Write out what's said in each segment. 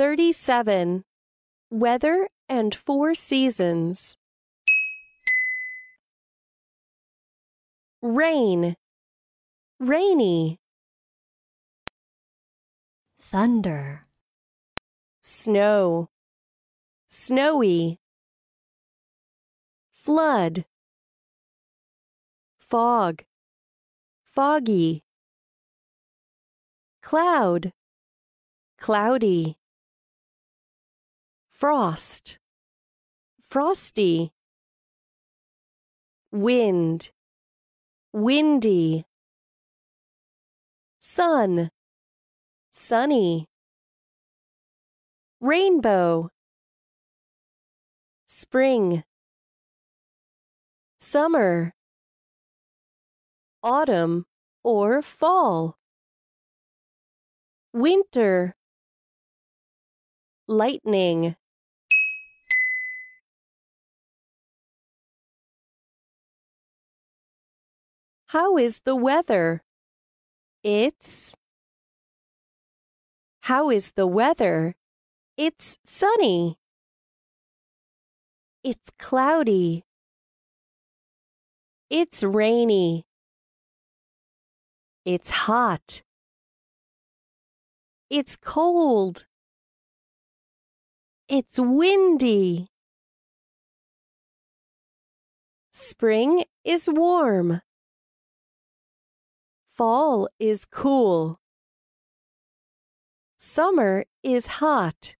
37. Weather and four seasons. Rain. Rainy. thunder, Snow. Snowy. Flood. Fog. Foggy. Cloud. Cloudy. Frost. Frosty. Wind. Windy. Sun. Sunny. Rainbow. Spring. Summer. Autumn or fall. Winter. Lightning. How is the weather? It's. How is the weather? It's sunny. It's cloudy. It's rainy. It's hot. It's cold. It's windy. Spring is warm. Fall is cool. Summer is hot.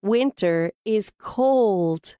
Winter is cold.